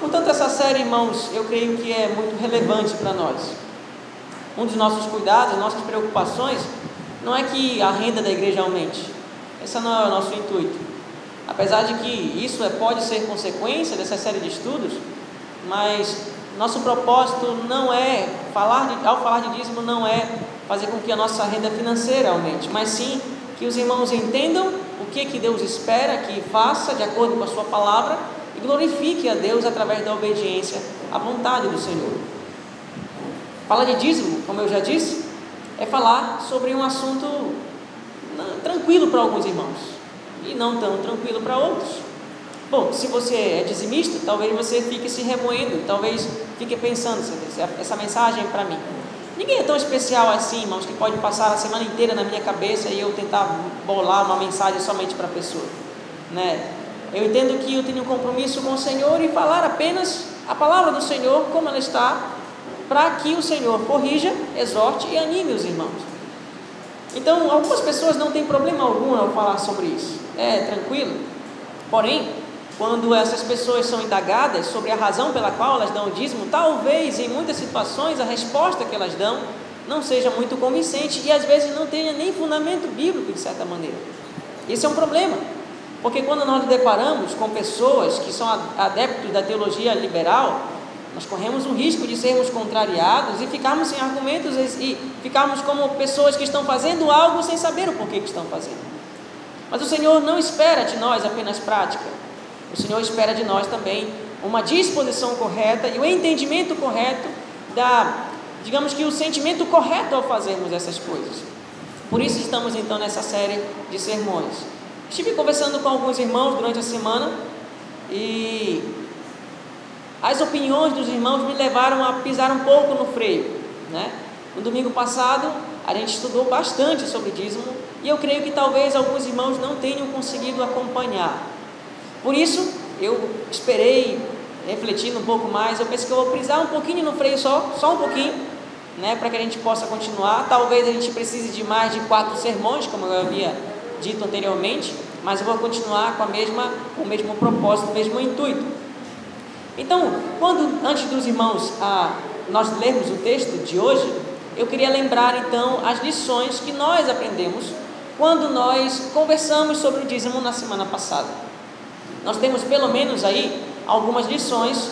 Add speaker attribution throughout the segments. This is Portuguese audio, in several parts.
Speaker 1: Portanto, essa série, irmãos, eu creio que é muito relevante para nós. Um dos nossos cuidados, nossas preocupações, não é que a renda da igreja aumente. Esse não é o nosso intuito. Apesar de que isso é, pode ser consequência dessa série de estudos, mas nosso propósito não é falar de, ao falar de dízimo não é fazer com que a nossa renda financeira aumente, mas sim que os irmãos entendam o que que Deus espera que faça de acordo com a sua palavra glorifique a Deus através da obediência à vontade do Senhor. Falar de dízimo, como eu já disse, é falar sobre um assunto tranquilo para alguns irmãos e não tão tranquilo para outros. Bom, se você é dizimista, talvez você fique se remoendo, talvez fique pensando, essa mensagem é para mim. Ninguém é tão especial assim, irmãos, que pode passar a semana inteira na minha cabeça e eu tentar bolar uma mensagem somente para a pessoa, né? Eu entendo que eu tenho um compromisso com o Senhor e falar apenas a palavra do Senhor como ela está, para que o Senhor corrija, exorte e anime os irmãos. Então, algumas pessoas não têm problema algum ao falar sobre isso, é tranquilo. Porém, quando essas pessoas são indagadas sobre a razão pela qual elas dão o dízimo, talvez em muitas situações a resposta que elas dão não seja muito convincente e às vezes não tenha nem fundamento bíblico de certa maneira. Esse é um problema. Porque quando nós nos deparamos com pessoas que são adeptos da teologia liberal, nós corremos o risco de sermos contrariados e ficarmos sem argumentos e ficarmos como pessoas que estão fazendo algo sem saber o porquê que estão fazendo. Mas o Senhor não espera de nós apenas prática. O Senhor espera de nós também uma disposição correta e o entendimento correto da, digamos que o sentimento correto ao fazermos essas coisas. Por isso estamos então nessa série de sermões. Estive conversando com alguns irmãos durante a semana e as opiniões dos irmãos me levaram a pisar um pouco no freio. Né? No domingo passado, a gente estudou bastante sobre dízimo e eu creio que talvez alguns irmãos não tenham conseguido acompanhar. Por isso, eu esperei, refletindo um pouco mais, eu penso que eu vou pisar um pouquinho no freio só, só um pouquinho, né, para que a gente possa continuar. Talvez a gente precise de mais de quatro sermões, como eu havia dito anteriormente, mas eu vou continuar com, a mesma, com o mesmo propósito, o mesmo intuito. Então, quando antes dos irmãos ah, nós lermos o texto de hoje, eu queria lembrar então as lições que nós aprendemos quando nós conversamos sobre o dízimo na semana passada. Nós temos pelo menos aí algumas lições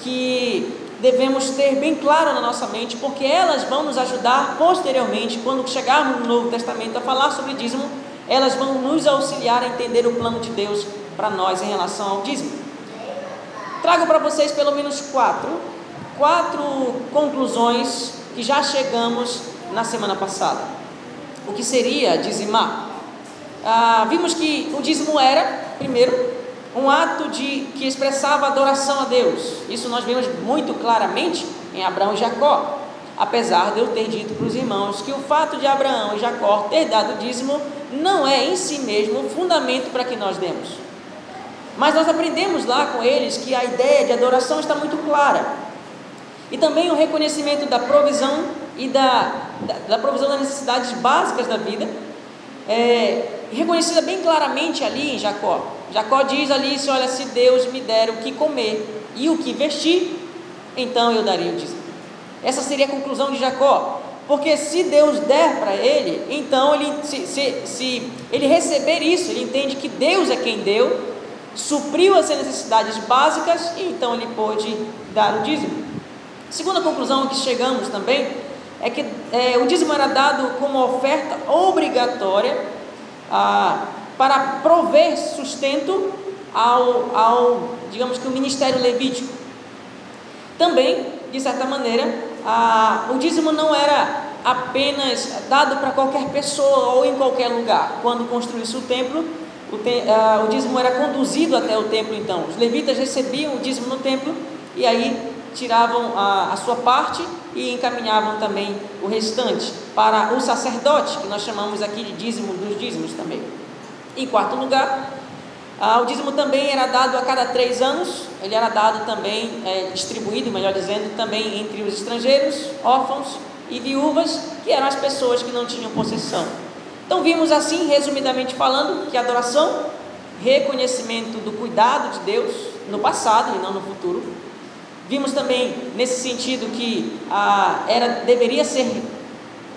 Speaker 1: que devemos ter bem claro na nossa mente, porque elas vão nos ajudar posteriormente, quando chegarmos no Novo Testamento, a falar sobre dízimo elas vão nos auxiliar a entender o plano de Deus para nós em relação ao dízimo. Trago para vocês pelo menos quatro, quatro conclusões que já chegamos na semana passada. O que seria dizimar? Ah, vimos que o dízimo era, primeiro, um ato de que expressava adoração a Deus. Isso nós vemos muito claramente em Abraão e Jacó. Apesar de eu ter dito para os irmãos que o fato de Abraão e Jacó ter dado dízimo não é em si mesmo o fundamento para que nós demos. Mas nós aprendemos lá com eles que a ideia de adoração está muito clara. E também o reconhecimento da provisão e da, da, da provisão das necessidades básicas da vida, é, reconhecida bem claramente ali em Jacó. Jacó diz ali: se olha, se Deus me der o que comer e o que vestir, então eu daria o dízimo. Essa seria a conclusão de Jacó. Porque se Deus der para ele, então ele, se, se, se ele receber isso, ele entende que Deus é quem deu, supriu as necessidades básicas e então ele pôde dar o dízimo. Segunda conclusão que chegamos também é que é, o dízimo era dado como oferta obrigatória ah, para prover sustento ao, ao, digamos que o ministério levítico. Também, de certa maneira, o dízimo não era apenas dado para qualquer pessoa ou em qualquer lugar. Quando construísse o templo, o, te, o dízimo era conduzido até o templo, então. Os levitas recebiam o dízimo no templo e aí tiravam a, a sua parte e encaminhavam também o restante para o sacerdote, que nós chamamos aqui de dízimo dos dízimos também. Em quarto lugar, ah, o dízimo também era dado a cada três anos, ele era dado também, é, distribuído, melhor dizendo, também entre os estrangeiros, órfãos e viúvas, que eram as pessoas que não tinham possessão. Então vimos assim, resumidamente falando, que adoração reconhecimento do cuidado de Deus no passado e não no futuro. Vimos também nesse sentido que ah, era, deveria ser,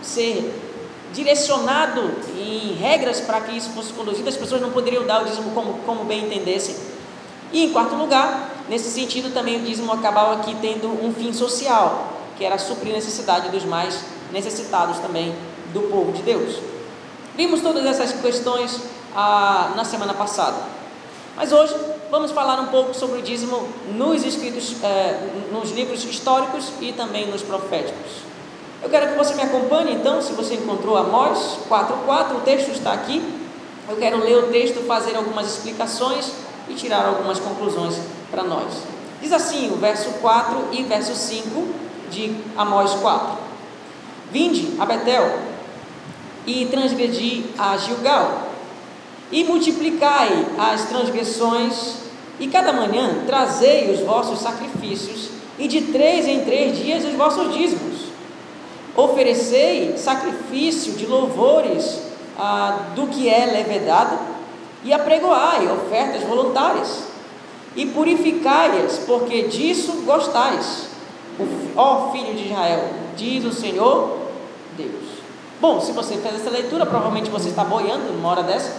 Speaker 1: ser direcionado em regras para que isso fosse conduzido, as pessoas não poderiam dar o dízimo como, como bem entendessem. E em quarto lugar, nesse sentido também o dízimo acabava aqui tendo um fim social, que era suprir a necessidade dos mais necessitados também do povo de Deus. Vimos todas essas questões ah, na semana passada, mas hoje vamos falar um pouco sobre o dízimo nos escritos, eh, nos livros históricos e também nos proféticos. Eu quero que você me acompanhe, então, se você encontrou Amós 4.4, o texto está aqui. Eu quero ler o texto, fazer algumas explicações e tirar algumas conclusões para nós. Diz assim o verso 4 e verso 5 de Amós 4: Vinde a Betel e transgredi a Gilgal, e multiplicai as transgressões, e cada manhã trazei os vossos sacrifícios, e de três em três dias os vossos dízimos Oferecei sacrifício de louvores ah, do que é levedado, e apregoai ofertas voluntárias, e purificai-as, porque disso gostais, ó filho de Israel, diz o Senhor Deus. Bom, se você fez essa leitura, provavelmente você está boiando numa hora dessa.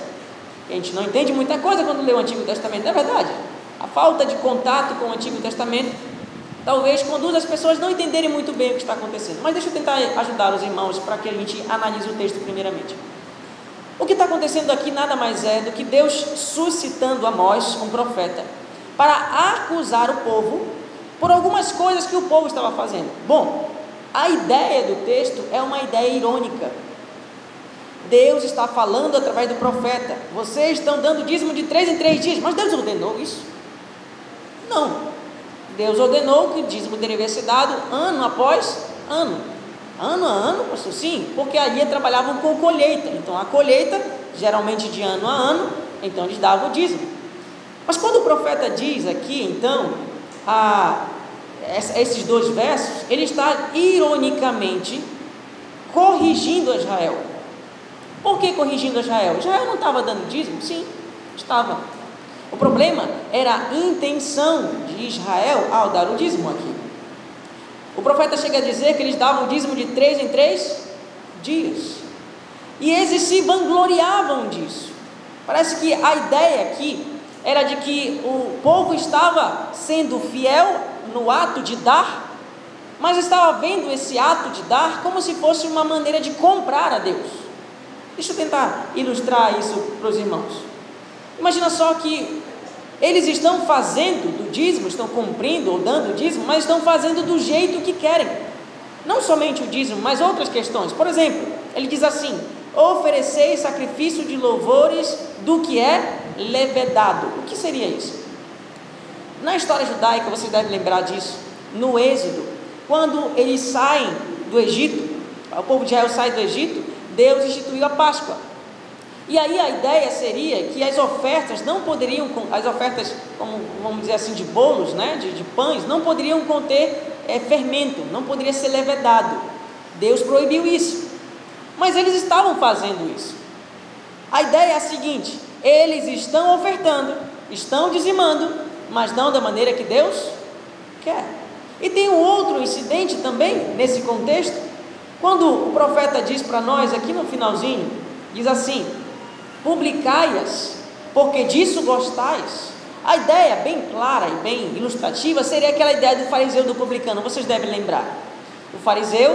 Speaker 1: A gente não entende muita coisa quando lê o Antigo Testamento, é verdade. A falta de contato com o Antigo Testamento talvez conduza as pessoas a não entenderem muito bem o que está acontecendo. Mas deixa eu tentar ajudar os irmãos para que a gente analise o texto primeiramente. O que está acontecendo aqui nada mais é do que Deus suscitando Amós, um profeta, para acusar o povo por algumas coisas que o povo estava fazendo. Bom, a ideia do texto é uma ideia irônica. Deus está falando através do profeta. Vocês estão dando dízimo de três em três dias, mas Deus ordenou isso? Não. Deus ordenou que o dízimo deveria ser dado ano após ano. Ano a ano, pastor, sim, porque ali trabalhavam com colheita. Então a colheita, geralmente de ano a ano, então eles davam o dízimo. Mas quando o profeta diz aqui, então, a, esses dois versos, ele está ironicamente corrigindo Israel. Por que corrigindo Israel? Israel não estava dando dízimo? Sim, estava. O problema era a intenção de Israel ao dar o dízimo aqui. O profeta chega a dizer que eles davam o dízimo de três em três dias. E eles se vangloriavam disso. Parece que a ideia aqui era de que o povo estava sendo fiel no ato de dar, mas estava vendo esse ato de dar como se fosse uma maneira de comprar a Deus. Deixa eu tentar ilustrar isso para os irmãos. Imagina só que eles estão fazendo do dízimo, estão cumprindo ou dando o dízimo, mas estão fazendo do jeito que querem. Não somente o dízimo, mas outras questões. Por exemplo, ele diz assim: ofereceis sacrifício de louvores do que é levedado. O que seria isso? Na história judaica, vocês devem lembrar disso, no Êxodo, quando eles saem do Egito, o povo de Israel sai do Egito, Deus instituiu a Páscoa. E aí a ideia seria que as ofertas não poderiam, as ofertas, como vamos dizer assim, de bolos, né, de, de pães, não poderiam conter é, fermento, não poderia ser levedado. Deus proibiu isso. Mas eles estavam fazendo isso. A ideia é a seguinte: eles estão ofertando, estão dizimando, mas não da maneira que Deus quer. E tem um outro incidente também nesse contexto, quando o profeta diz para nós aqui no finalzinho, diz assim: publicai-as, porque disso gostais. A ideia bem clara e bem ilustrativa seria aquela ideia do fariseu do publicano, vocês devem lembrar. O fariseu,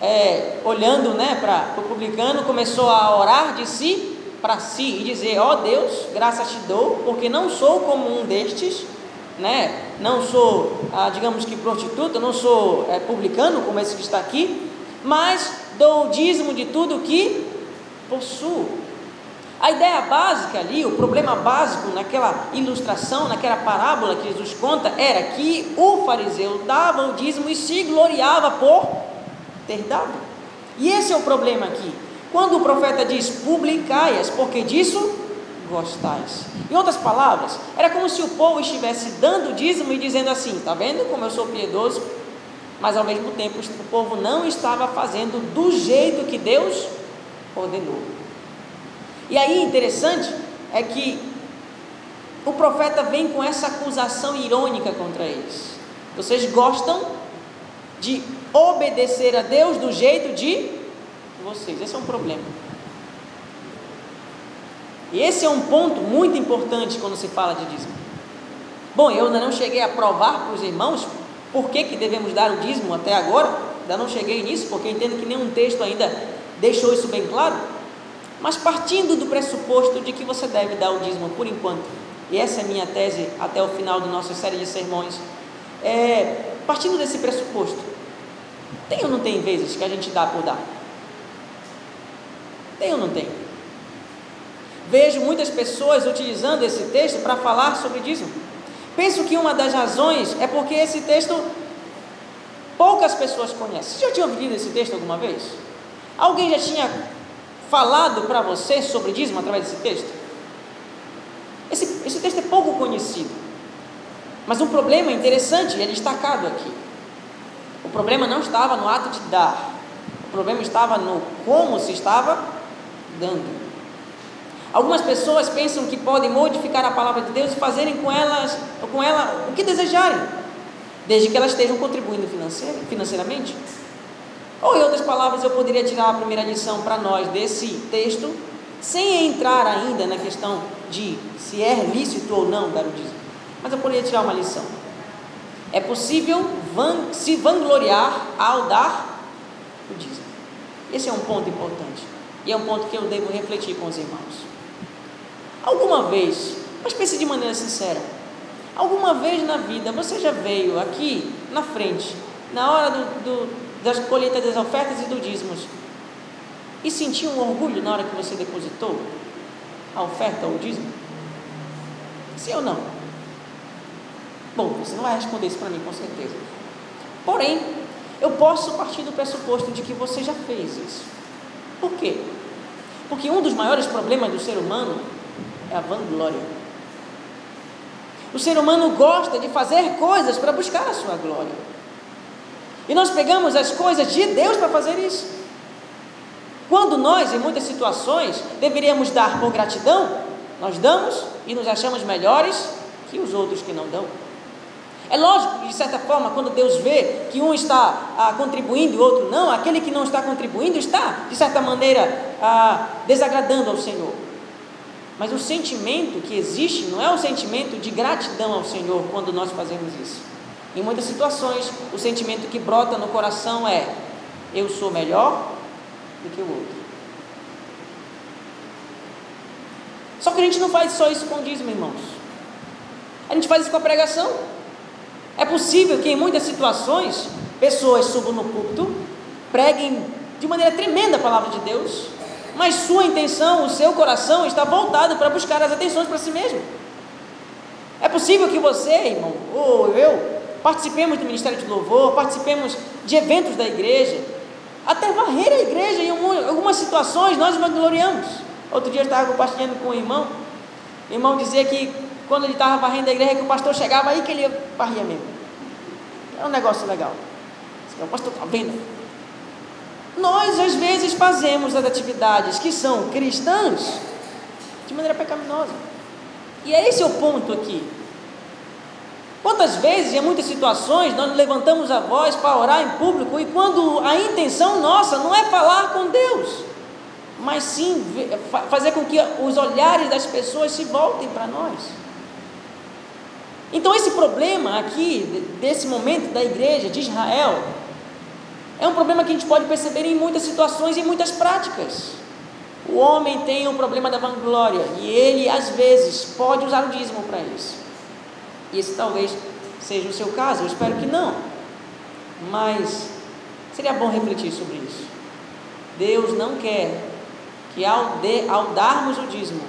Speaker 1: é, olhando né, para o publicano, começou a orar de si para si e dizer: Ó oh Deus, graças te dou, porque não sou como um destes, né? não sou, ah, digamos que prostituta, não sou é, publicano como esse que está aqui, mas dou o dízimo de tudo que possuo. A ideia básica ali, o problema básico naquela ilustração, naquela parábola que Jesus conta, era que o fariseu dava o dízimo e se gloriava por ter dado. E esse é o problema aqui. Quando o profeta diz publicai-as, porque disso gostais. Em outras palavras, era como se o povo estivesse dando dízimo e dizendo assim: está vendo como eu sou piedoso? Mas ao mesmo tempo o povo não estava fazendo do jeito que Deus ordenou. E aí interessante é que o profeta vem com essa acusação irônica contra eles. Vocês gostam de obedecer a Deus do jeito de vocês. Esse é um problema. E esse é um ponto muito importante quando se fala de dízimo. Bom, eu ainda não cheguei a provar para os irmãos por que, que devemos dar o dízimo até agora, ainda não cheguei nisso, porque entendo que nenhum texto ainda deixou isso bem claro. Mas partindo do pressuposto de que você deve dar o dízimo por enquanto, e essa é minha tese até o final da nossa série de sermões, é, partindo desse pressuposto, tem ou não tem vezes que a gente dá por dar? Tem ou não tem? Vejo muitas pessoas utilizando esse texto para falar sobre dízimo. Penso que uma das razões é porque esse texto poucas pessoas conhecem. Você já tinha ouvido esse texto alguma vez? Alguém já tinha falado para você sobre dízimo através desse texto? Esse, esse texto é pouco conhecido. Mas um problema interessante é destacado aqui. O problema não estava no ato de dar, o problema estava no como se estava dando. Algumas pessoas pensam que podem modificar a palavra de Deus e fazerem com elas, com ela o que desejarem, desde que elas estejam contribuindo financeiramente. Ou em outras palavras, eu poderia tirar a primeira lição para nós desse texto, sem entrar ainda na questão de se é lícito ou não dar o dízimo. Mas eu poderia tirar uma lição. É possível van, se vangloriar ao dar o dízimo. Esse é um ponto importante. E é um ponto que eu devo refletir com os irmãos. Alguma vez, mas pense de maneira sincera, alguma vez na vida você já veio aqui na frente, na hora do, do, das colheitas das ofertas e do dízimos, e sentiu um orgulho na hora que você depositou a oferta ou o dízimo? Sim ou não? Bom, você não vai responder isso para mim com certeza. Porém, eu posso partir do pressuposto de que você já fez isso. Por quê? Porque um dos maiores problemas do ser humano é a vanglória. O ser humano gosta de fazer coisas para buscar a sua glória. E nós pegamos as coisas de Deus para fazer isso. Quando nós, em muitas situações, deveríamos dar por gratidão, nós damos e nos achamos melhores que os outros que não dão. É lógico que, de certa forma, quando Deus vê que um está ah, contribuindo e o outro não, aquele que não está contribuindo está, de certa maneira, ah, desagradando ao Senhor. Mas o sentimento que existe não é o sentimento de gratidão ao Senhor quando nós fazemos isso. Em muitas situações, o sentimento que brota no coração é: eu sou melhor do que o outro. Só que a gente não faz só isso com o dízimo, irmãos. A gente faz isso com a pregação. É possível que em muitas situações pessoas subam no púlpito, preguem de maneira tremenda a palavra de Deus, mas sua intenção, o seu coração está voltado para buscar as atenções para si mesmo. É possível que você, irmão, ou eu, participemos do ministério de louvor, participemos de eventos da igreja, até varrer a igreja em algumas situações nós vangloriamos. Outro dia eu estava compartilhando com um irmão, o irmão dizia que quando ele estava varrendo a igreja, que o pastor chegava aí que ele varria mesmo. É um negócio legal. O pastor está vendo? Nós, às vezes, fazemos as atividades que são cristãs de maneira pecaminosa. E é esse o ponto aqui. Quantas vezes, em muitas situações, nós levantamos a voz para orar em público e quando a intenção nossa não é falar com Deus, mas sim fazer com que os olhares das pessoas se voltem para nós. Então, esse problema aqui, desse momento da igreja de Israel, é um problema que a gente pode perceber em muitas situações e muitas práticas. O homem tem o problema da vanglória e ele, às vezes, pode usar o dízimo para isso. E esse talvez seja o seu caso, eu espero que não. Mas seria bom refletir sobre isso. Deus não quer que ao, de, ao darmos o dízimo,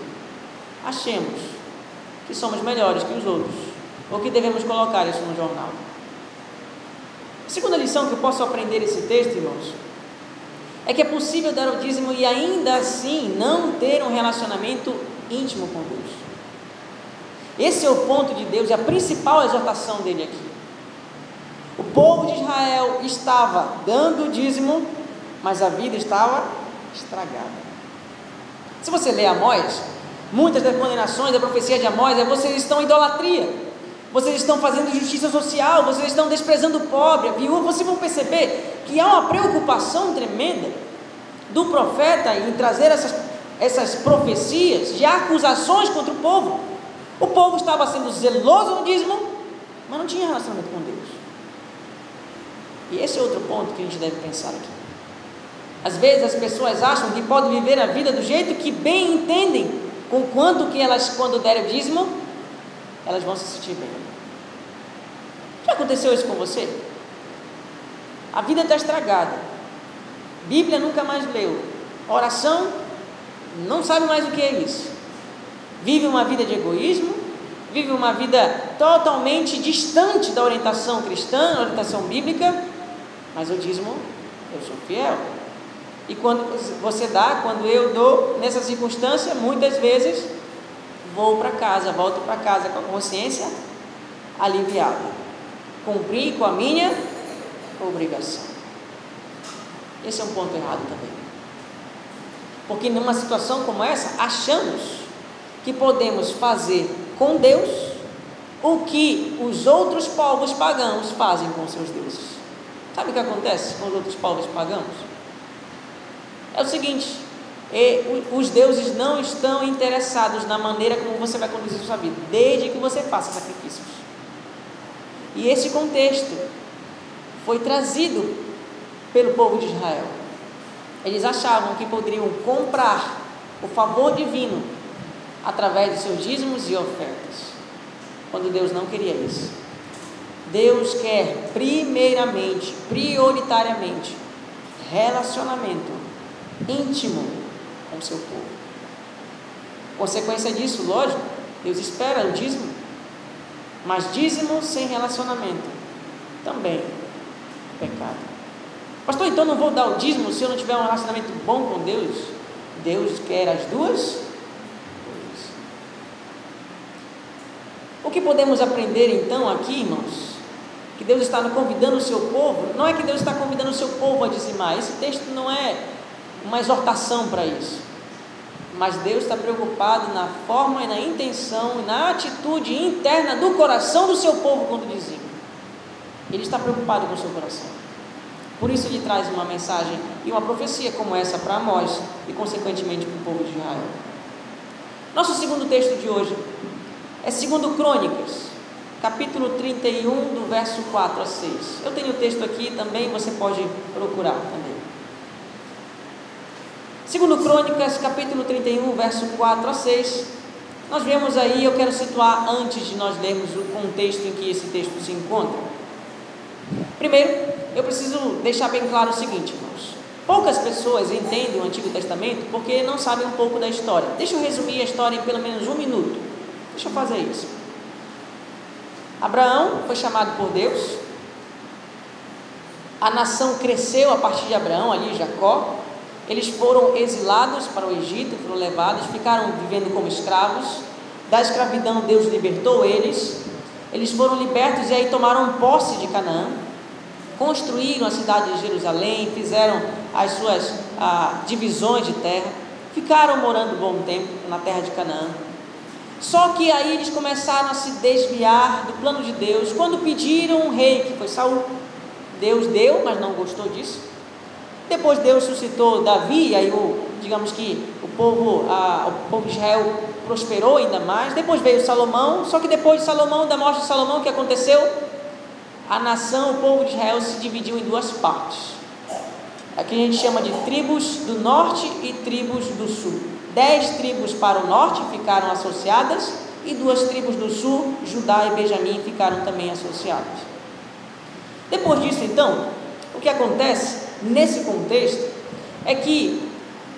Speaker 1: achemos que somos melhores que os outros, ou que devemos colocar isso no jornal. A segunda lição que eu posso aprender desse texto, irmãos, é que é possível dar o dízimo e ainda assim não ter um relacionamento íntimo com Deus. Esse é o ponto de Deus e a principal exortação dele aqui. O povo de Israel estava dando o dízimo, mas a vida estava estragada. Se você ler Amós, Muitas das condenações da profecia de Amós é vocês estão em idolatria, vocês estão fazendo justiça social, vocês estão desprezando o pobre, a viúva. Vocês vão perceber que há uma preocupação tremenda do profeta em trazer essas, essas profecias de acusações contra o povo. O povo estava sendo zeloso no dízimo, mas não tinha relacionamento com Deus. E esse é outro ponto que a gente deve pensar aqui. Às vezes as pessoas acham que podem viver a vida do jeito que bem entendem, com quanto que elas, quando derem o dízimo, elas vão se sentir bem. Já aconteceu isso com você? A vida está estragada. Bíblia nunca mais leu. Oração, não sabe mais o que é isso. Vive uma vida de egoísmo, vive uma vida totalmente distante da orientação cristã, orientação bíblica, mas o dízimo, eu sou fiel. E quando você dá, quando eu dou, nessa circunstância, muitas vezes vou para casa, volto para casa com a consciência aliviada. Cumpri com a minha obrigação. Esse é um ponto errado também. Porque numa situação como essa, achamos que podemos fazer com Deus o que os outros povos pagãos fazem com seus deuses. Sabe o que acontece com os outros povos pagãos? é o seguinte: os deuses não estão interessados na maneira como você vai conduzir sua vida, desde que você faça sacrifícios. E esse contexto foi trazido pelo povo de Israel. Eles achavam que poderiam comprar o favor divino através de seus dízimos e ofertas, quando Deus não queria isso. Deus quer primeiramente, prioritariamente, relacionamento íntimo com o seu povo. Consequência disso, lógico, Deus espera o dízimo, mas dízimo sem relacionamento também é pecado. Pastor, então não vou dar o dízimo se eu não tiver um relacionamento bom com Deus? Deus quer as duas coisas. O que podemos aprender então aqui, irmãos? Que Deus está convidando o seu povo, não é que Deus está convidando o seu povo a dizimar, esse texto não é uma exortação para isso. Mas Deus está preocupado na forma e na intenção e na atitude interna do coração do seu povo quando dizima. Ele está preocupado com o seu coração. Por isso ele traz uma mensagem e uma profecia como essa para nós e consequentemente para o povo de Israel. Nosso segundo texto de hoje é segundo Crônicas, capítulo 31, do verso 4 a 6. Eu tenho o texto aqui também, você pode procurar também. Segundo Crônicas, capítulo 31, verso 4 a 6, nós vemos aí, eu quero situar antes de nós lermos o contexto em que esse texto se encontra. Primeiro, eu preciso deixar bem claro o seguinte, irmãos. Poucas pessoas entendem o Antigo Testamento porque não sabem um pouco da história. Deixa eu resumir a história em pelo menos um minuto. Deixa eu fazer isso. Abraão foi chamado por Deus. A nação cresceu a partir de Abraão, ali Jacó. Eles foram exilados para o Egito, foram levados, ficaram vivendo como escravos. Da escravidão, Deus libertou eles. Eles foram libertos e aí tomaram posse de Canaã. Construíram a cidade de Jerusalém, fizeram as suas ah, divisões de terra. Ficaram morando um bom tempo na terra de Canaã. Só que aí eles começaram a se desviar do plano de Deus. Quando pediram um rei, que foi Saul, Deus deu, mas não gostou disso. Depois Deus suscitou Davi, e aí o, digamos que o povo, a, o povo de Israel prosperou ainda mais. Depois veio Salomão, só que depois de Salomão, da morte de Salomão, o que aconteceu? A nação, o povo de Israel se dividiu em duas partes. Aqui a gente chama de tribos do norte e tribos do sul. Dez tribos para o norte ficaram associadas e duas tribos do sul, Judá e Benjamim, ficaram também associadas. Depois disso, então, o que acontece nesse contexto é que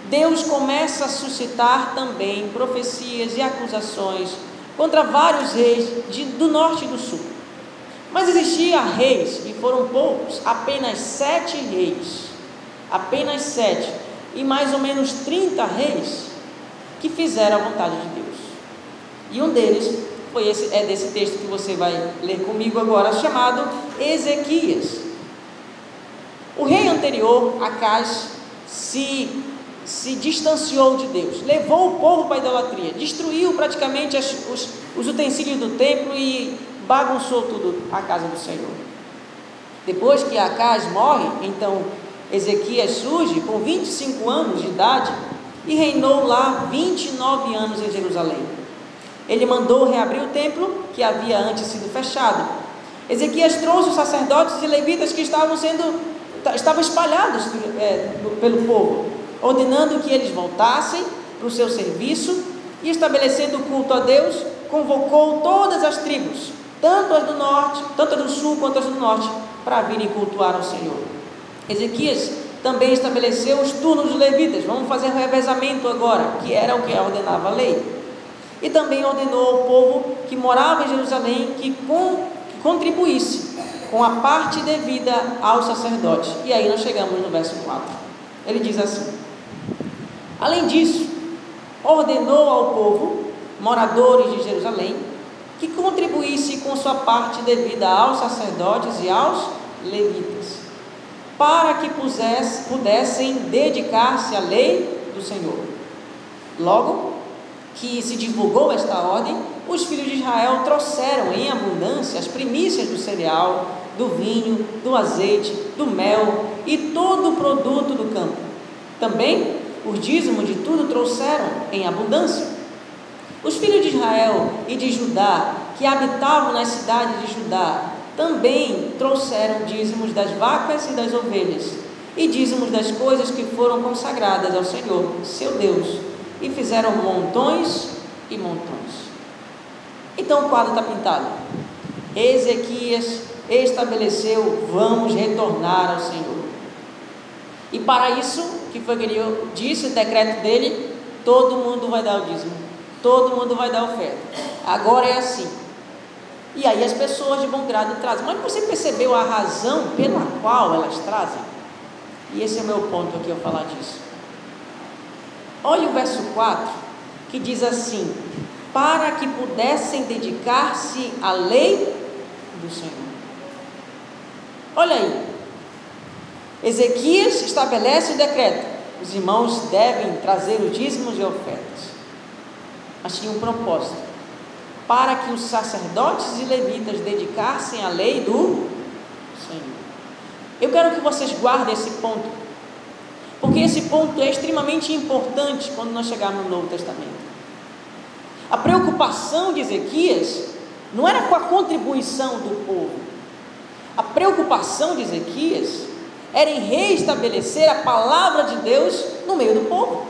Speaker 1: Deus começa a suscitar também profecias e acusações contra vários reis de, do norte e do sul. Mas existia reis, e foram poucos, apenas sete reis, apenas sete, e mais ou menos 30 reis que fizeram a vontade de Deus. E um deles foi esse, é desse texto que você vai ler comigo agora, chamado Ezequias. O rei anterior, Acaz, se se distanciou de Deus, levou o povo para a idolatria, destruiu praticamente as, os, os utensílios do templo e bagunçou tudo a casa do Senhor. Depois que Acaz morre, então Ezequias surge com 25 anos de idade e reinou lá 29 anos em Jerusalém. Ele mandou reabrir o templo que havia antes sido fechado. Ezequias trouxe os sacerdotes e levitas que estavam sendo estavam espalhados é, pelo povo, ordenando que eles voltassem para o seu serviço e estabelecendo o culto a Deus, convocou todas as tribos, tanto as do norte, tanto as do sul quanto as do norte, para virem cultuar ao Senhor. Ezequias também estabeleceu os turnos dos levitas, vamos fazer um revezamento agora, que era o que ordenava a lei. E também ordenou ao povo que morava em Jerusalém que, com, que contribuísse com a parte devida aos sacerdotes. E aí nós chegamos no verso 4. Ele diz assim: Além disso, ordenou ao povo, moradores de Jerusalém, que contribuísse com sua parte devida aos sacerdotes e aos levitas, para que pusesse, pudessem dedicar-se à lei do Senhor. Logo que se divulgou esta ordem, os filhos de Israel trouxeram em abundância as primícias do cereal, do vinho, do azeite, do mel e todo o produto do campo. Também os dízimos de tudo trouxeram em abundância. Os filhos de Israel e de Judá, que habitavam nas cidades de Judá, também trouxeram dízimos das vacas e das ovelhas, e dízimos das coisas que foram consagradas ao Senhor, seu Deus, e fizeram montões e montões. Então o quadro está pintado. Ezequias estabeleceu: vamos retornar ao Senhor. E para isso, que foi que ele disse, o decreto dele, todo mundo vai dar o dízimo, todo mundo vai dar oferta. Agora é assim. E aí as pessoas de bom grado trazem. Mas você percebeu a razão pela qual elas trazem? E esse é o meu ponto aqui ao falar disso. Olha o verso 4, que diz assim: Para que pudessem dedicar-se à lei do Senhor. Olha aí. Ezequias estabelece o decreto: os irmãos devem trazer o dízimos e ofertas. Mas tinha um propósito: para que os sacerdotes e levitas dedicassem à lei do Senhor. Eu quero que vocês guardem esse ponto, porque esse ponto é extremamente importante quando nós chegarmos no Novo Testamento. A preocupação de Ezequias não era com a contribuição do povo, a preocupação de Ezequias era em reestabelecer a palavra de Deus no meio do povo.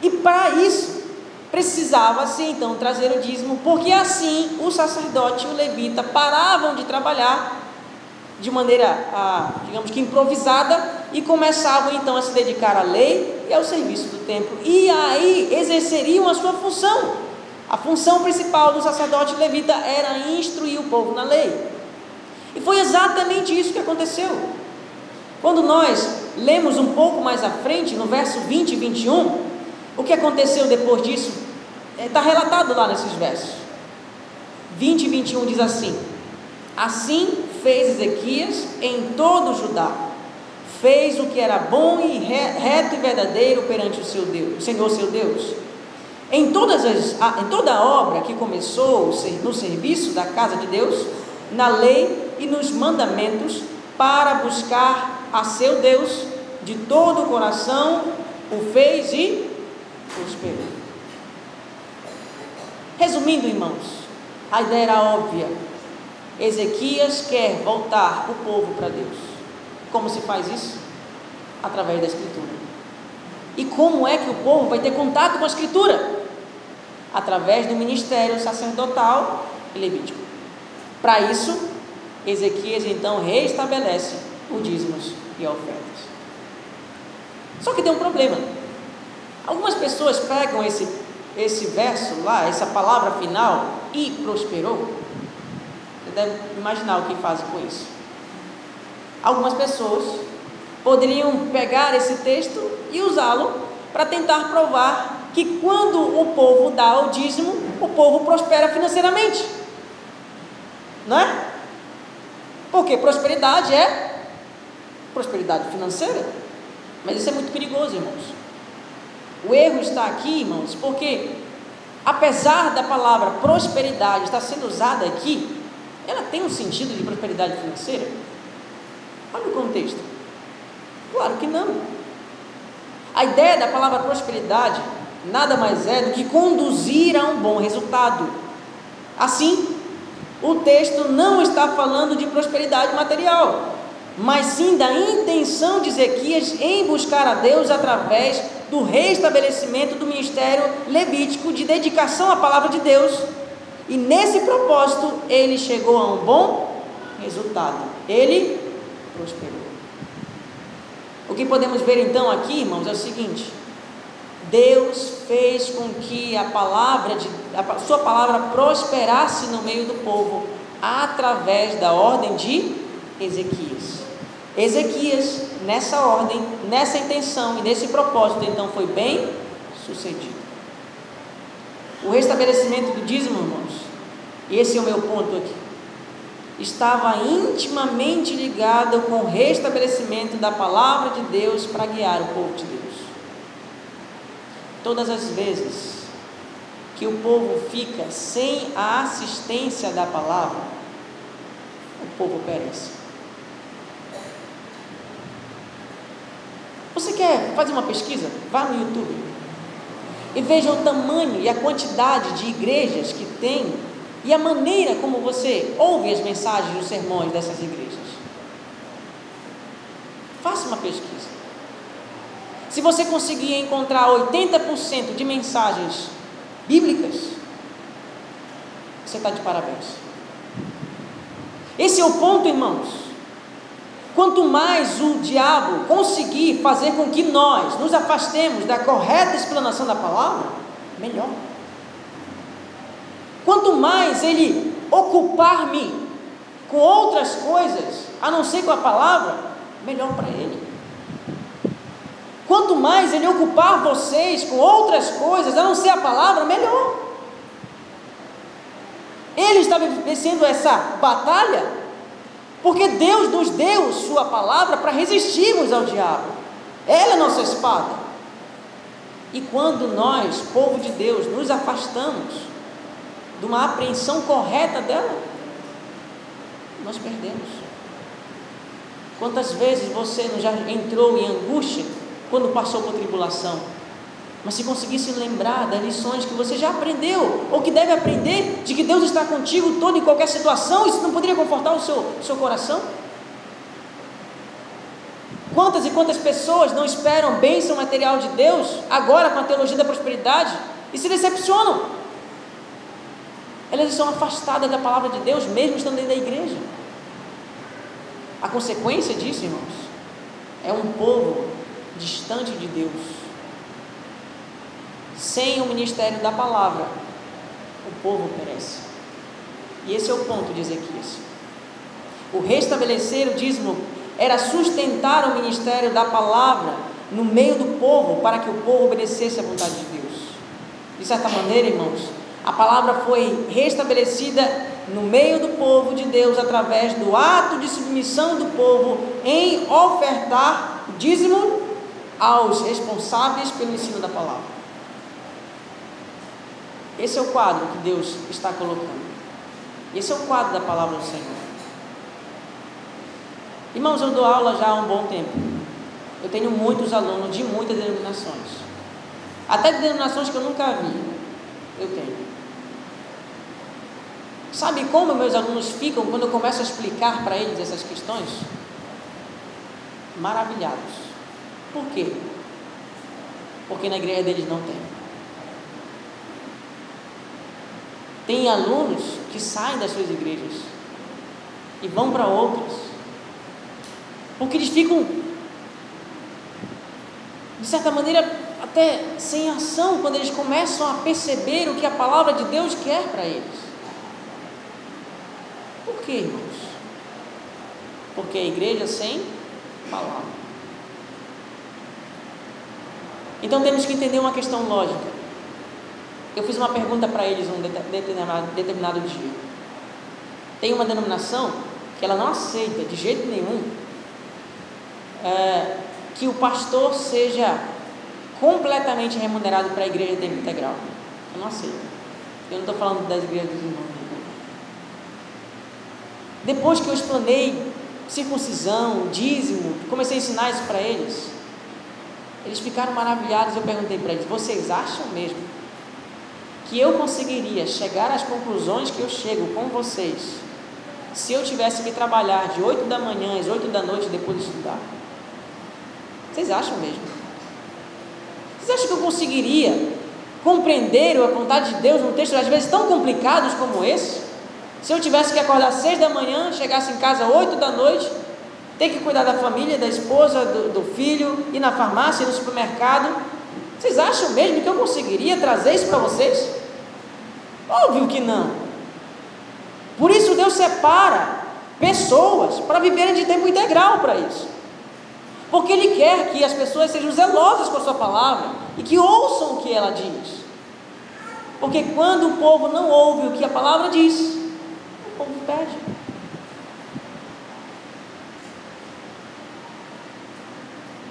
Speaker 1: E para isso, precisava-se então trazer o dízimo, porque assim o sacerdote e o levita paravam de trabalhar de maneira, digamos que improvisada, e começavam então a se dedicar à lei e ao serviço do templo. E aí exerceriam a sua função. A função principal do sacerdote levita era instruir o povo na lei. E foi exatamente isso que aconteceu. Quando nós lemos um pouco mais à frente, no verso 20 e 21, o que aconteceu depois disso está é, relatado lá nesses versos. 20 e 21 diz assim: Assim fez Ezequias em todo o Judá, fez o que era bom e reto e verdadeiro perante o seu Deus, o Senhor seu Deus. Em, todas as, em toda a obra que começou no serviço da casa de Deus, na lei e nos mandamentos para buscar a seu Deus de todo o coração, o fez e prosperou. Resumindo, irmãos, a ideia era óbvia. Ezequias quer voltar o povo para Deus. Como se faz isso? Através da Escritura. E como é que o povo vai ter contato com a Escritura? Através do ministério sacerdotal e levítico. Para isso, Ezequias então reestabelece o dízimos e ofertas. Só que tem um problema. Algumas pessoas pegam esse, esse verso lá, essa palavra final, e prosperou. Você deve imaginar o que fazem com isso. Algumas pessoas poderiam pegar esse texto e usá-lo para tentar provar que quando o povo dá o dízimo, o povo prospera financeiramente. Não é? Porque prosperidade é prosperidade financeira. Mas isso é muito perigoso, irmãos. O erro está aqui, irmãos, porque apesar da palavra prosperidade estar sendo usada aqui, ela tem um sentido de prosperidade financeira? Olha o contexto. Claro que não. A ideia da palavra prosperidade nada mais é do que conduzir a um bom resultado. Assim, o texto não está falando de prosperidade material, mas sim da intenção de Ezequias em buscar a Deus através do restabelecimento do ministério levítico de dedicação à palavra de Deus. E nesse propósito, ele chegou a um bom resultado. Ele prosperou. O que podemos ver então aqui, irmãos, é o seguinte: Deus fez com que a palavra de a sua palavra prosperasse no meio do povo através da ordem de Ezequias. Ezequias, nessa ordem, nessa intenção e nesse propósito, então foi bem sucedido. O restabelecimento do dízimo, irmãos, esse é o meu ponto aqui, estava intimamente ligado com o restabelecimento da palavra de Deus para guiar o povo de Deus. Todas as vezes que o povo fica sem a assistência da palavra, o povo perece. Você quer fazer uma pesquisa? Vá no YouTube e veja o tamanho e a quantidade de igrejas que tem e a maneira como você ouve as mensagens os sermões dessas igrejas. Faça uma pesquisa. Se você conseguir encontrar 80% de mensagens bíblicas, você está de parabéns. Esse é o ponto, irmãos. Quanto mais o diabo conseguir fazer com que nós nos afastemos da correta explanação da palavra, melhor. Quanto mais ele ocupar-me com outras coisas, a não ser com a palavra, melhor para ele. Quanto mais ele ocupar vocês com outras coisas, a não ser a palavra, melhor. Ele está vencendo essa batalha porque Deus nos deu Sua palavra para resistirmos ao diabo. Ela é a nossa espada. E quando nós, povo de Deus, nos afastamos de uma apreensão correta dela, nós perdemos. Quantas vezes você já entrou em angústia quando passou por tribulação? Mas se conseguisse lembrar das lições que você já aprendeu, ou que deve aprender, de que Deus está contigo todo em qualquer situação, isso não poderia confortar o seu, seu coração? Quantas e quantas pessoas não esperam bênção material de Deus, agora com a teologia da prosperidade, e se decepcionam? Elas estão afastadas da palavra de Deus, mesmo estando dentro da igreja. A consequência disso, irmãos, é um povo distante de Deus sem o ministério da palavra, o povo perece. E esse é o ponto de Ezequias. O restabelecer o dízimo era sustentar o ministério da palavra no meio do povo, para que o povo obedecesse à vontade de Deus. De certa maneira, irmãos, a palavra foi restabelecida no meio do povo de Deus através do ato de submissão do povo em ofertar dízimo aos responsáveis pelo ensino da palavra. Esse é o quadro que Deus está colocando. Esse é o quadro da palavra do Senhor. Irmãos, eu dou aula já há um bom tempo. Eu tenho muitos alunos de muitas denominações. Até de denominações que eu nunca vi. Eu tenho. Sabe como meus alunos ficam quando eu começo a explicar para eles essas questões? Maravilhados. Por quê? Porque na igreja deles não tem. Tem alunos que saem das suas igrejas e vão para outras, porque eles ficam, de certa maneira, até sem ação quando eles começam a perceber o que a palavra de Deus quer para eles. Por quê, irmãos? Porque a igreja sem palavra. Então temos que entender uma questão lógica. Eu fiz uma pergunta para eles um determinado, determinado dia. Tem uma denominação que ela não aceita de jeito nenhum é, que o pastor seja completamente remunerado para a igreja integral. Eu não aceito. Eu não estou falando das igrejas dos irmãos. Depois que eu explanei circuncisão, dízimo, comecei a ensinar isso para eles, eles ficaram maravilhados. Eu perguntei para eles: vocês acham mesmo que eu conseguiria chegar às conclusões que eu chego com vocês se eu tivesse que trabalhar de 8 da manhã às 8 da noite depois de estudar? Vocês acham mesmo? Vocês acham que eu conseguiria compreender a vontade de Deus num texto às vezes tão complicados como esse? Se eu tivesse que acordar às 6 da manhã, chegasse em casa às 8 da noite, ter que cuidar da família, da esposa, do, do filho, ir na farmácia, ir no supermercado, vocês acham mesmo que eu conseguiria trazer isso para vocês? Óbvio que não. Por isso Deus separa pessoas para viverem de tempo integral para isso. Porque Ele quer que as pessoas sejam zelosas com a Sua palavra e que ouçam o que ela diz. Porque quando o povo não ouve o que a palavra diz, o povo perde.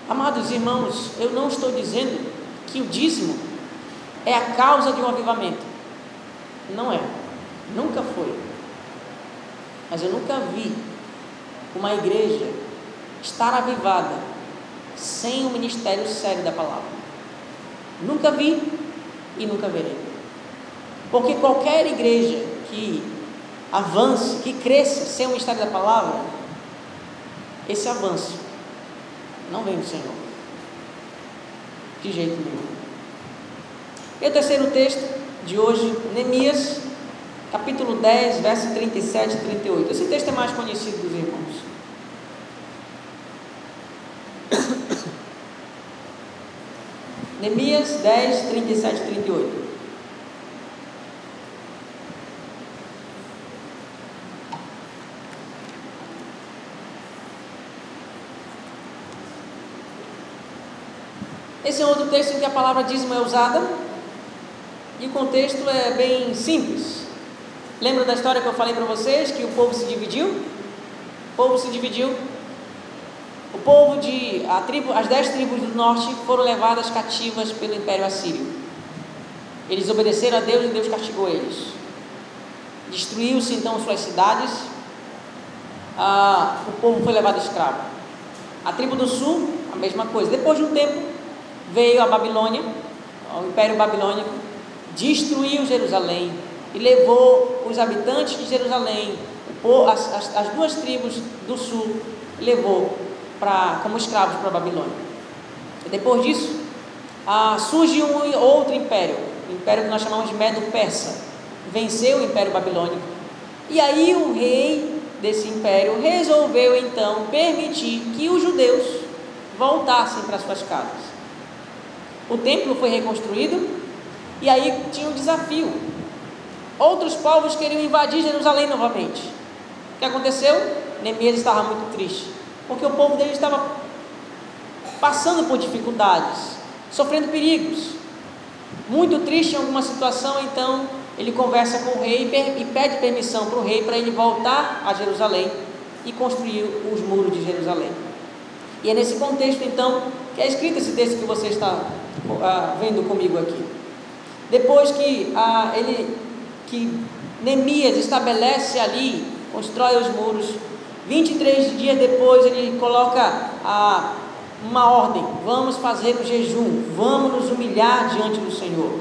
Speaker 1: Amados irmãos, eu não estou dizendo que o dízimo é a causa de um avivamento. Não é. Nunca foi. Mas eu nunca vi uma igreja estar avivada sem o ministério sério da palavra. Nunca vi e nunca verei. Porque qualquer igreja que avance, que cresça sem o ministério da palavra, esse avanço não vem do Senhor. De jeito nenhum. E o terceiro texto de hoje, Neemias, capítulo 10, verso 37 e 38. Esse texto é mais conhecido dos irmãos. Neemias 10, 37 e 38. Esse é outro texto em que a palavra dízimo é usada e o contexto é bem simples. Lembra da história que eu falei para vocês que o povo se dividiu? O povo se dividiu o povo de a tribo, as dez tribos do norte foram levadas cativas pelo Império Assírio. Eles obedeceram a Deus e Deus castigou eles. Destruiu-se então suas cidades. Ah, o povo foi levado escravo. A tribo do sul, a mesma coisa. Depois de um tempo, veio a Babilônia, o Império Babilônico, destruiu Jerusalém e levou os habitantes de Jerusalém, as, as, as duas tribos do sul, levou pra, como escravos para a Babilônia. E depois disso, ah, surge um outro império, o império que nós chamamos de Medo-Persa, venceu o império babilônico. E aí o rei desse império resolveu então permitir que os judeus voltassem para suas casas. O templo foi reconstruído e aí tinha um desafio. Outros povos queriam invadir Jerusalém novamente. O que aconteceu? Neemias estava muito triste porque o povo dele estava passando por dificuldades, sofrendo perigos, muito triste em alguma situação, então ele conversa com o rei e pede permissão para o rei para ele voltar a Jerusalém e construir os muros de Jerusalém. E é nesse contexto então que é escrito esse texto que você está ah, vendo comigo aqui. Depois que ah, ele que Neemias estabelece ali, constrói os muros, 23 dias depois ele coloca a, uma ordem: vamos fazer o jejum, vamos nos humilhar diante do Senhor.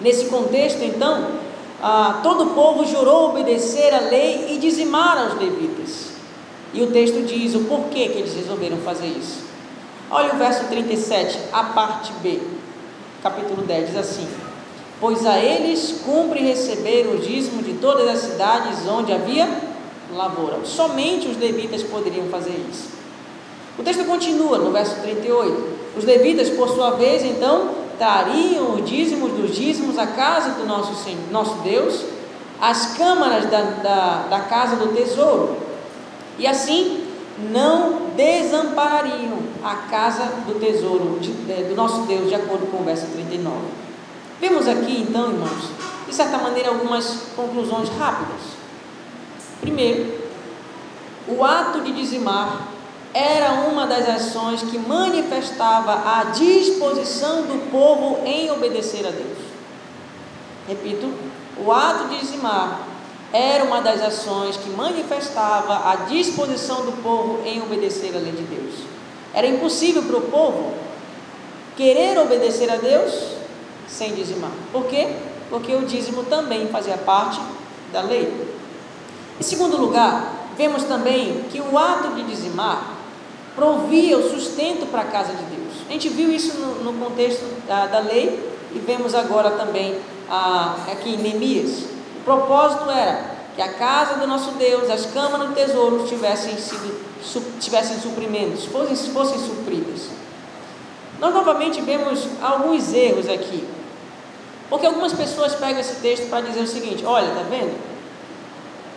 Speaker 1: Nesse contexto, então, a, todo o povo jurou obedecer a lei e dizimar aos levitas. E o texto diz o porquê que eles resolveram fazer isso. Olha o verso 37, a parte B, capítulo 10, diz assim: Pois a eles cumpre receber o dízimo de todas as cidades onde havia lavoura. Somente os levitas poderiam fazer isso. O texto continua no verso 38. Os levitas, por sua vez, então, trariam os dízimos dos dízimos à casa do nosso, Senhor, nosso Deus, às câmaras da, da, da casa do tesouro. E assim não desamparariam a casa do tesouro de, de, do nosso Deus, de acordo com o verso 39. Vemos aqui, então, irmãos, de certa maneira, algumas conclusões rápidas. Primeiro, o ato de dizimar era uma das ações que manifestava a disposição do povo em obedecer a Deus. Repito, o ato de dizimar era uma das ações que manifestava a disposição do povo em obedecer a lei de Deus. Era impossível para o povo querer obedecer a Deus sem dizimar. Por quê? Porque o dízimo também fazia parte da lei. Em segundo lugar, vemos também que o ato de dizimar provia o sustento para a casa de Deus. A gente viu isso no, no contexto da, da, lei e vemos agora também ah, aqui em Neemias. O propósito era que a casa do nosso Deus, as câmaras do tesouro tivessem, sido, su, tivessem suprimentos, fossem, fossem supridas. Nós novamente vemos alguns erros aqui. Porque algumas pessoas pegam esse texto para dizer o seguinte: olha, tá vendo?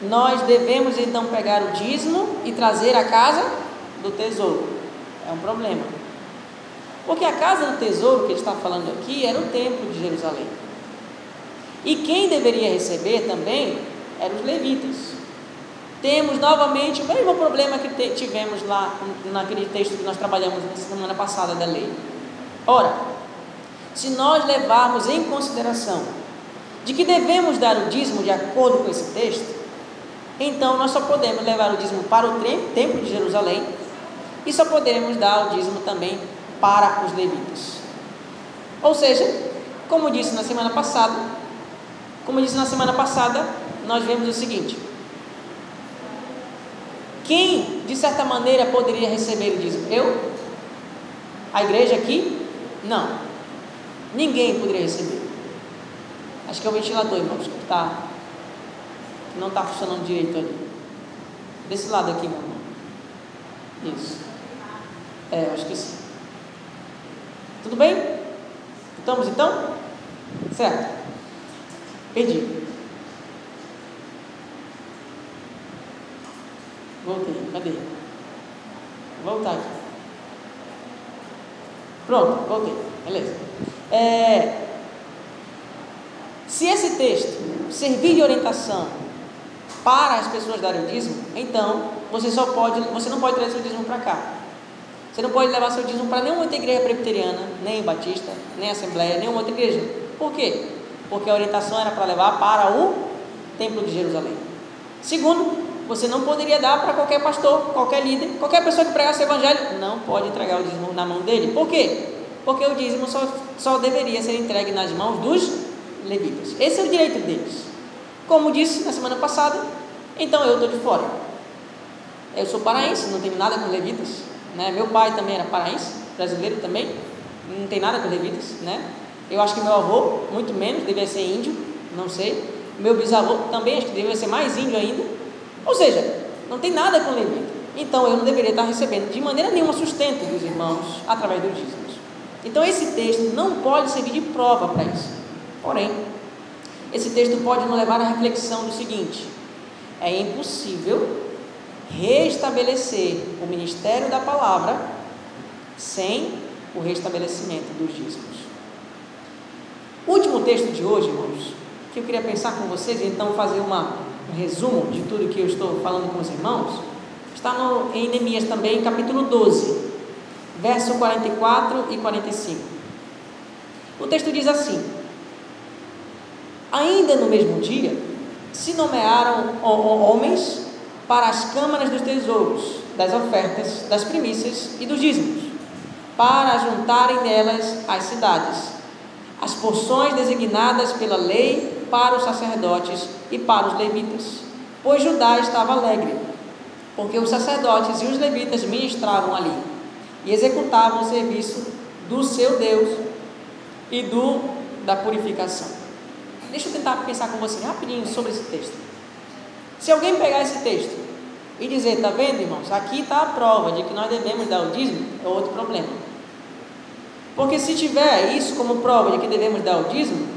Speaker 1: Nós devemos então pegar o dízimo e trazer a casa do tesouro. É um problema. Porque a casa do tesouro que ele está falando aqui era o templo de Jerusalém. E quem deveria receber também eram os levitas. Temos novamente o mesmo problema que tivemos lá naquele texto que nós trabalhamos na semana passada da lei. Ora, se nós levarmos em consideração de que devemos dar o dízimo de acordo com esse texto, então nós só podemos levar o dízimo para o templo de Jerusalém e só poderemos dar o dízimo também para os levitas. Ou seja, como disse na semana passada, como disse na semana passada, nós vemos o seguinte: quem de certa maneira poderia receber o dízimo? Eu? A igreja aqui? Não. Ninguém poderia receber. Acho que é o ventilador, irmãos, que está que não está funcionando direito ali. Desse lado aqui, irmão. Isso. É, que sim. Tudo bem? Estamos então? Certo. Perdi. Voltei. Cadê? Vou voltar aqui. Pronto, voltei. Beleza. É, se esse texto servir de orientação para as pessoas darem o dízimo, então você só pode, você não pode trazer seu dízimo para cá. Você não pode levar seu dízimo para nenhuma outra igreja presbiteriana, nem batista, nem assembleia, nenhuma outra igreja. Por quê? Porque a orientação era para levar para o templo de Jerusalém. Segundo, você não poderia dar para qualquer pastor, qualquer líder, qualquer pessoa que pregasse o evangelho, não pode entregar o dízimo na mão dele. Por quê? Porque o dízimo só, só deveria ser entregue nas mãos dos levitas. Esse é o direito deles. Como disse na semana passada, então eu estou de fora. Eu sou paraense, não tenho nada com levitas. Né? Meu pai também era paraense, brasileiro também, não tem nada com levitas. Né? Eu acho que meu avô, muito menos, devia ser índio, não sei. Meu bisavô também, acho que devia ser mais índio ainda. Ou seja, não tem nada com levita. Então eu não deveria estar recebendo de maneira nenhuma sustento dos irmãos através dos dízimos. Então esse texto não pode servir de prova para isso. Porém, esse texto pode nos levar à reflexão do seguinte: é impossível restabelecer o ministério da palavra sem o restabelecimento dos dízimos. Último texto de hoje, irmãos, que eu queria pensar com vocês, e então fazer uma, um resumo de tudo que eu estou falando com os irmãos, está no, em Neemias também, capítulo 12, verso 44 e 45. O texto diz assim: Ainda no mesmo dia, se nomearam homens para as câmaras dos tesouros, das ofertas, das primícias e dos dízimos, para juntarem nelas as cidades, as porções designadas pela lei para os sacerdotes e para os levitas, pois Judá estava alegre, porque os sacerdotes e os levitas ministravam ali e executavam o serviço do seu Deus e do da purificação. Deixa eu tentar pensar com você rapidinho sobre esse texto. Se alguém pegar esse texto e dizer, está vendo, irmãos, aqui está a prova de que nós devemos dar o dízimo, é outro problema. Porque se tiver isso como prova de que devemos dar o dízimo,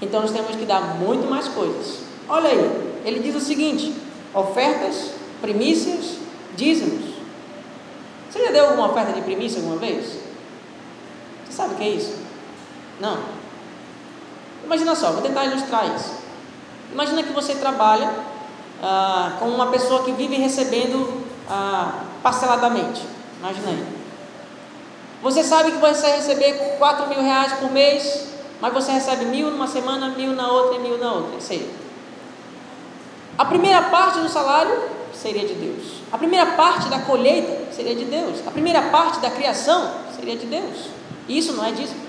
Speaker 1: então nós temos que dar muito mais coisas. Olha aí, ele diz o seguinte: ofertas, primícias, dízimos. Você já deu alguma oferta de primícia alguma vez? Você sabe o que é isso? Não. Imagina só, vou tentar ilustrar isso. Imagina que você trabalha ah, com uma pessoa que vive recebendo ah, parceladamente. Imagina aí. Você sabe que você vai receber 4 mil reais por mês, mas você recebe mil numa semana, mil na outra e mil na outra. Isso aí. A primeira parte do salário seria de Deus. A primeira parte da colheita seria de Deus. A primeira parte da criação seria de Deus. Isso não é dízimo.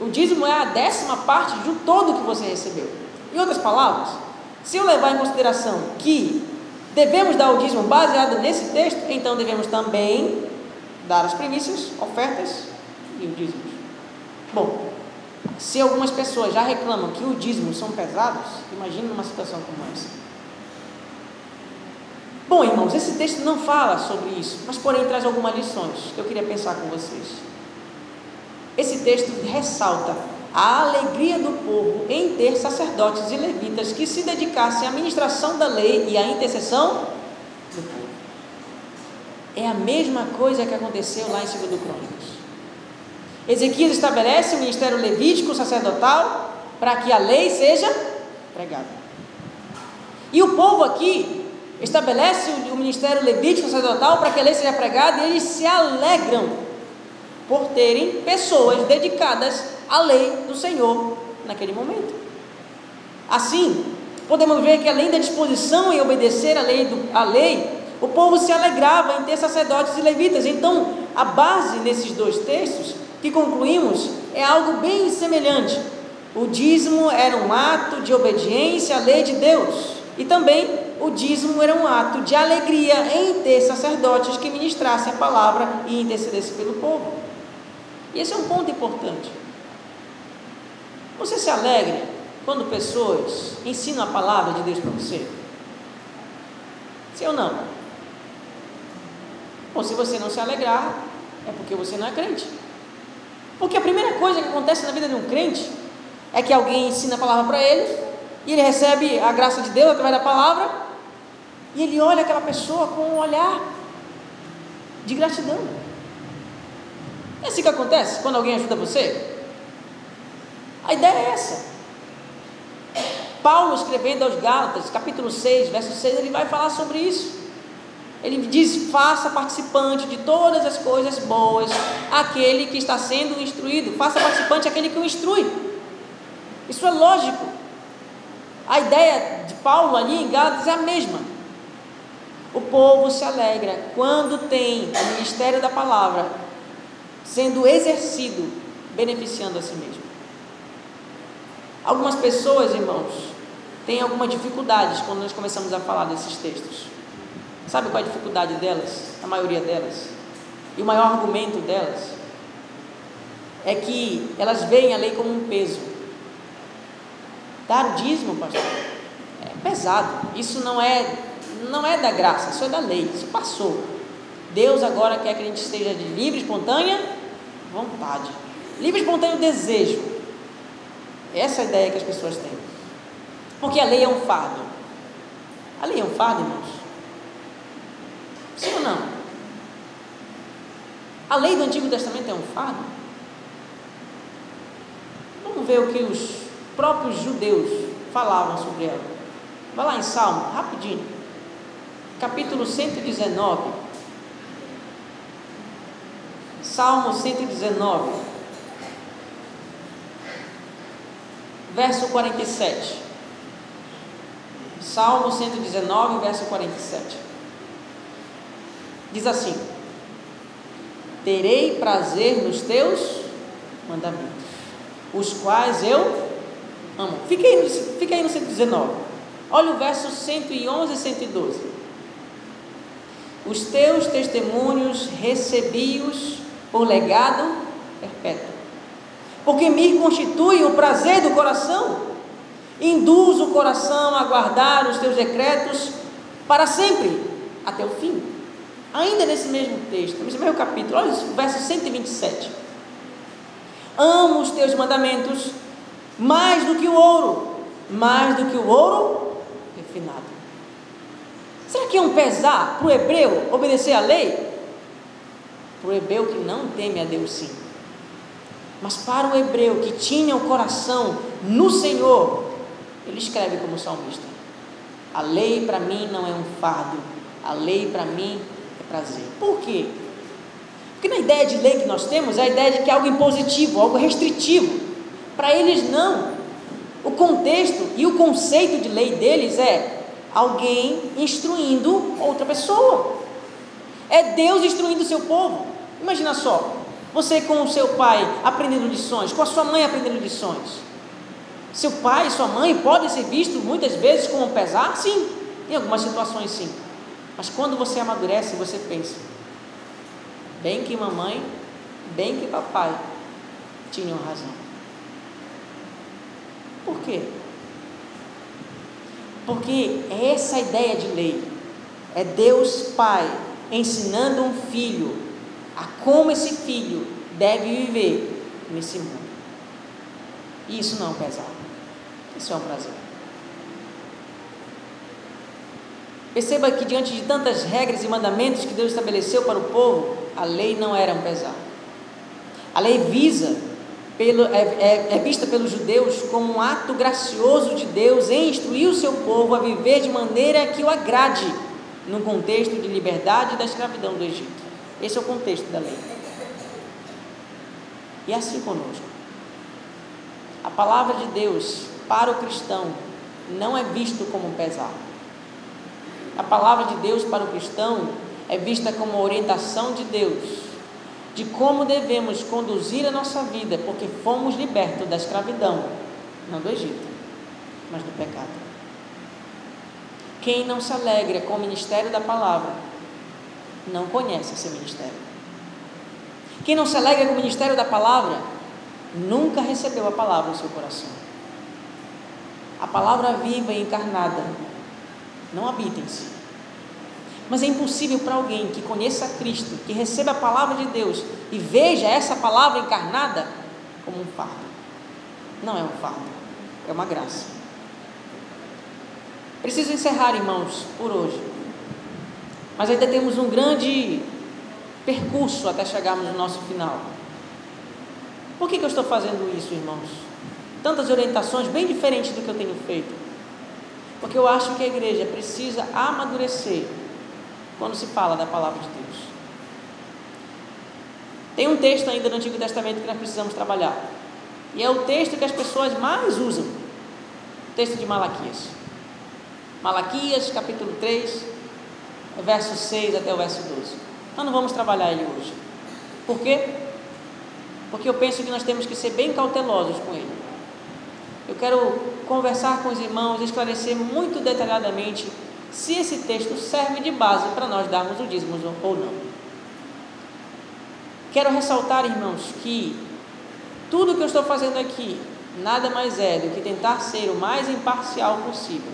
Speaker 1: O dízimo é a décima parte do todo que você recebeu. Em outras palavras, se eu levar em consideração que devemos dar o dízimo baseado nesse texto, então devemos também dar as primícias, ofertas e o dízimo. Bom, se algumas pessoas já reclamam que o dízimo são pesados, imagine numa situação como essa. Bom, irmãos, esse texto não fala sobre isso, mas porém traz algumas lições que eu queria pensar com vocês. Esse texto ressalta a alegria do povo em ter sacerdotes e levitas que se dedicassem à ministração da lei e à intercessão do povo. É a mesma coisa que aconteceu lá em 2 Crônicas. Ezequias estabelece o ministério levítico sacerdotal para que a lei seja pregada. E o povo aqui estabelece o ministério levítico sacerdotal para que a lei seja pregada e eles se alegram por terem pessoas dedicadas à lei do Senhor naquele momento. Assim, podemos ver que além da disposição em obedecer a lei, do, a lei, o povo se alegrava em ter sacerdotes e levitas. Então, a base nesses dois textos que concluímos é algo bem semelhante. O dízimo era um ato de obediência à lei de Deus, e também o dízimo era um ato de alegria em ter sacerdotes que ministrassem a palavra e intercedessem pelo povo. E esse é um ponto importante. Você se alegra quando pessoas ensinam a palavra de Deus para você? Sim ou não? Ou se você não se alegrar, é porque você não é crente. Porque a primeira coisa que acontece na vida de um crente é que alguém ensina a palavra para ele, e ele recebe a graça de Deus através da palavra, e ele olha aquela pessoa com um olhar de gratidão. É assim que acontece quando alguém ajuda você? A ideia é essa. Paulo, escrevendo aos Gálatas, capítulo 6, verso 6, ele vai falar sobre isso. Ele diz: faça participante de todas as coisas boas aquele que está sendo instruído, faça participante aquele que o instrui. Isso é lógico. A ideia de Paulo ali em Gálatas é a mesma. O povo se alegra quando tem o ministério da palavra sendo exercido, beneficiando a si mesmo. Algumas pessoas, irmãos, têm algumas dificuldades quando nós começamos a falar desses textos. Sabe qual é a dificuldade delas? A maioria delas. E o maior argumento delas é que elas veem a lei como um peso. Dar o dízimo, pastor, é pesado. Isso não é, não é da graça, isso é da lei. Isso passou. Deus agora quer que a gente esteja de livre, espontânea vontade. Livre, espontâneo desejo. Essa é a ideia que as pessoas têm. Porque a lei é um fardo. A lei é um fardo, irmãos. Sim ou não? A lei do Antigo Testamento é um fardo? Vamos ver o que os próprios judeus falavam sobre ela. Vai lá em Salmo, rapidinho. Capítulo 119. Salmo 119. Verso 47. Salmo 119, verso 47. Diz assim: Terei prazer nos teus mandamentos, os quais eu amo. Fica aí, fica aí no 119. Olha o verso 111 e 112. Os teus testemunhos recebi-os por legado perpétuo, porque me constitui o prazer do coração, induz o coração a guardar os teus decretos para sempre, até o fim. Ainda nesse mesmo texto, nesse mesmo capítulo, olha isso, verso 127. Amo os teus mandamentos mais do que o ouro, mais do que o ouro refinado. Será que é um pesar para o hebreu obedecer à lei? Para o hebreu que não teme a Deus, sim. Mas para o hebreu que tinha o coração no Senhor, ele escreve como salmista: A lei para mim não é um fardo, A lei para mim é prazer. Por quê? Porque na ideia de lei que nós temos é a ideia de que é algo impositivo, algo restritivo. Para eles, não. O contexto e o conceito de lei deles é alguém instruindo outra pessoa. É Deus instruindo o seu povo. Imagina só, você com o seu pai aprendendo lições, com a sua mãe aprendendo lições. Seu pai e sua mãe podem ser vistos muitas vezes como pesar? Sim, em algumas situações sim. Mas quando você amadurece, você pensa: bem que mamãe, bem que papai tinham razão. Por quê? Porque essa ideia de lei é Deus Pai ensinando um filho a como esse filho deve viver nesse mundo. E isso não é um pesar. Isso é um prazer. Perceba que diante de tantas regras e mandamentos que Deus estabeleceu para o povo, a lei não era um pesar. A lei visa, pelo, é, é, é vista pelos judeus como um ato gracioso de Deus em instruir o seu povo a viver de maneira que o agrade, no contexto de liberdade da escravidão do Egito. Esse é o contexto da lei. E é assim conosco. A palavra de Deus para o cristão não é visto como um pesar. A palavra de Deus para o cristão é vista como orientação de Deus de como devemos conduzir a nossa vida, porque fomos libertos da escravidão, não do Egito, mas do pecado. Quem não se alegra com o ministério da palavra, não conhece esse ministério. Quem não se alegra com o ministério da palavra, nunca recebeu a palavra no seu coração. A palavra viva e encarnada não habita em si. Mas é impossível para alguém que conheça Cristo, que receba a palavra de Deus e veja essa palavra encarnada como um fardo. Não é um fardo, é uma graça. Preciso encerrar, irmãos, por hoje. Mas ainda temos um grande percurso até chegarmos no nosso final. Por que, que eu estou fazendo isso, irmãos? tantas orientações bem diferentes do que eu tenho feito. Porque eu acho que a igreja precisa amadurecer quando se fala da palavra de Deus. Tem um texto ainda no Antigo Testamento que nós precisamos trabalhar. E é o texto que as pessoas mais usam. O texto de Malaquias. Malaquias, capítulo 3, verso 6 até o verso 12. Nós não vamos trabalhar ele hoje. Por quê? Porque eu penso que nós temos que ser bem cautelosos com ele eu quero conversar com os irmãos, esclarecer muito detalhadamente se esse texto serve de base para nós darmos o dízimo ou não. Quero ressaltar, irmãos, que tudo que eu estou fazendo aqui nada mais é do que tentar ser o mais imparcial possível.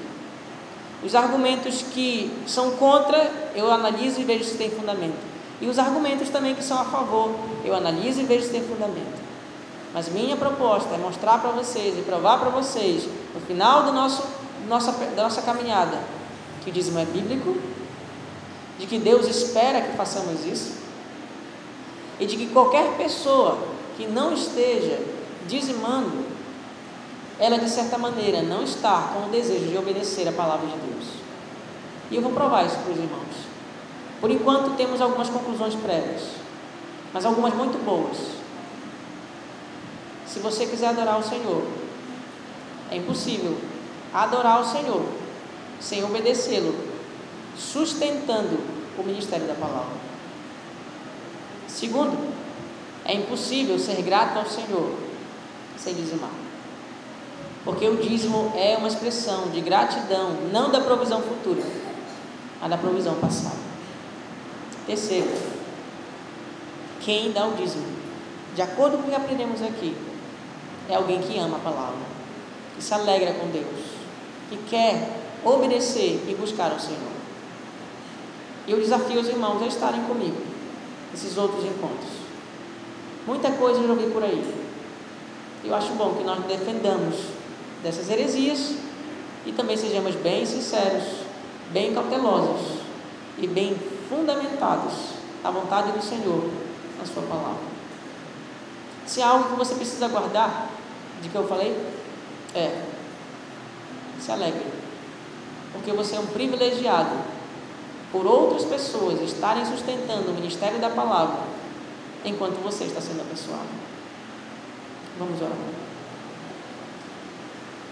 Speaker 1: Os argumentos que são contra, eu analiso e vejo se tem fundamento. E os argumentos também que são a favor, eu analiso e vejo se tem fundamento. Mas minha proposta é mostrar para vocês e provar para vocês, no final do nosso, nossa, da nossa caminhada, que o dízimo é bíblico, de que Deus espera que façamos isso, e de que qualquer pessoa que não esteja dizimando, ela de certa maneira não está com o desejo de obedecer a palavra de Deus. E eu vou provar isso para os irmãos. Por enquanto temos algumas conclusões prévias, mas algumas muito boas. Se você quiser adorar o Senhor, é impossível adorar o Senhor sem obedecê-lo, sustentando o ministério da palavra. Segundo, é impossível ser grato ao Senhor sem dizimar. Porque o dízimo é uma expressão de gratidão, não da provisão futura, mas da provisão passada. Terceiro, quem dá o dízimo, de acordo com o que aprendemos aqui, é alguém que ama a palavra, que se alegra com Deus, que quer obedecer e buscar ao Senhor. E eu desafio os irmãos a estarem comigo nesses outros encontros. Muita coisa eu joguei por aí. Eu acho bom que nós defendamos dessas heresias e também sejamos bem sinceros, bem cautelosos e bem fundamentados à vontade do Senhor na Sua palavra. Se há algo que você precisa guardar, de que eu falei, é se alegre, porque você é um privilegiado por outras pessoas estarem sustentando o ministério da palavra, enquanto você está sendo abençoado. Vamos orar.